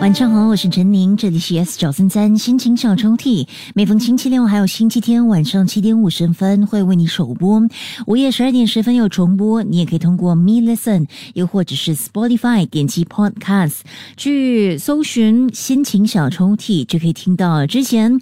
晚上好，我是陈宁，这里是 S 九三三心情小抽屉。每逢星期六还有星期天晚上七点五十分会为你首播，午夜十二点十分有重播。你也可以通过 Me Listen，又或者是 Spotify 点击 Podcast 去搜寻心情小抽屉，就可以听到之前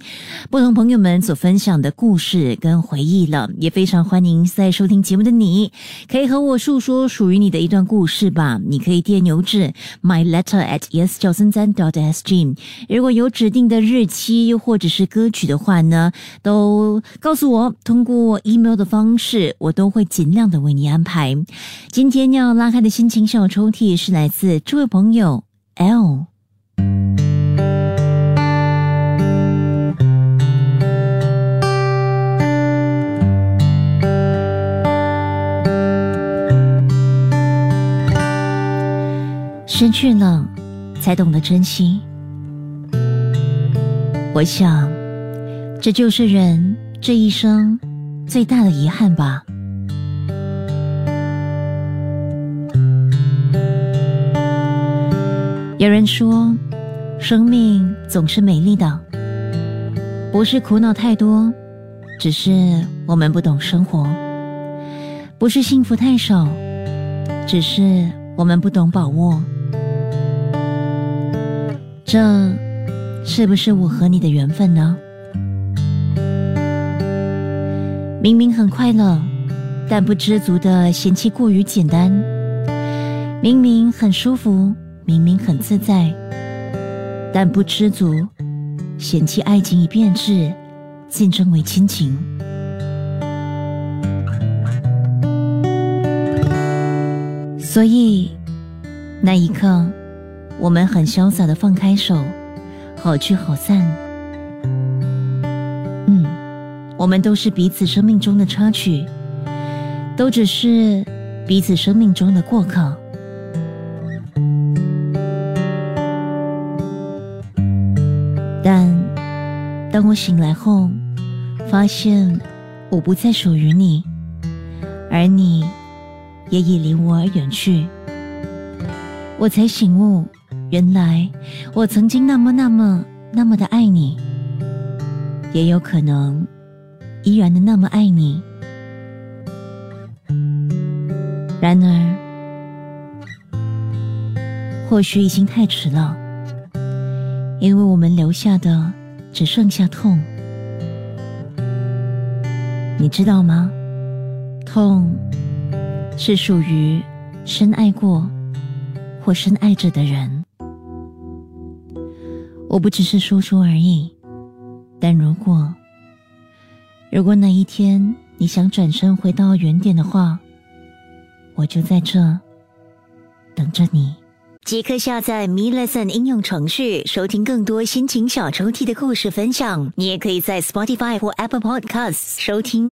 不同朋友们所分享的故事跟回忆了。也非常欢迎在收听节目的你，可以和我诉说属于你的一段故事吧。你可以电邮至 My Letter at S 九三 dot sg，如果有指定的日期又或者是歌曲的话呢，都告诉我，通过 email 的方式，我都会尽量的为你安排。今天要拉开的心情小抽屉是来自这位朋友 L。失去了。才懂得珍惜。我想，这就是人这一生最大的遗憾吧。有人说，生命总是美丽的，不是苦恼太多，只是我们不懂生活；不是幸福太少，只是我们不懂把握。这是不是我和你的缘分呢？明明很快乐，但不知足的嫌弃过于简单；明明很舒服，明明很自在，但不知足，嫌弃爱情已变质，竞争为亲情。所以那一刻。我们很潇洒的放开手，好聚好散。嗯，我们都是彼此生命中的插曲，都只是彼此生命中的过客。但当我醒来后，发现我不再属于你，而你也已离我而远去，我才醒悟。原来我曾经那么那么那么的爱你，也有可能依然的那么爱你。然而，或许已经太迟了，因为我们留下的只剩下痛。你知道吗？痛是属于深爱过或深爱着的人。我不只是说说而已，但如果，如果哪一天你想转身回到原点的话，我就在这等着你。即刻下载 Me Lesson 应用程序，收听更多心情小抽屉的故事分享。你也可以在 Spotify 或 Apple Podcasts 收听。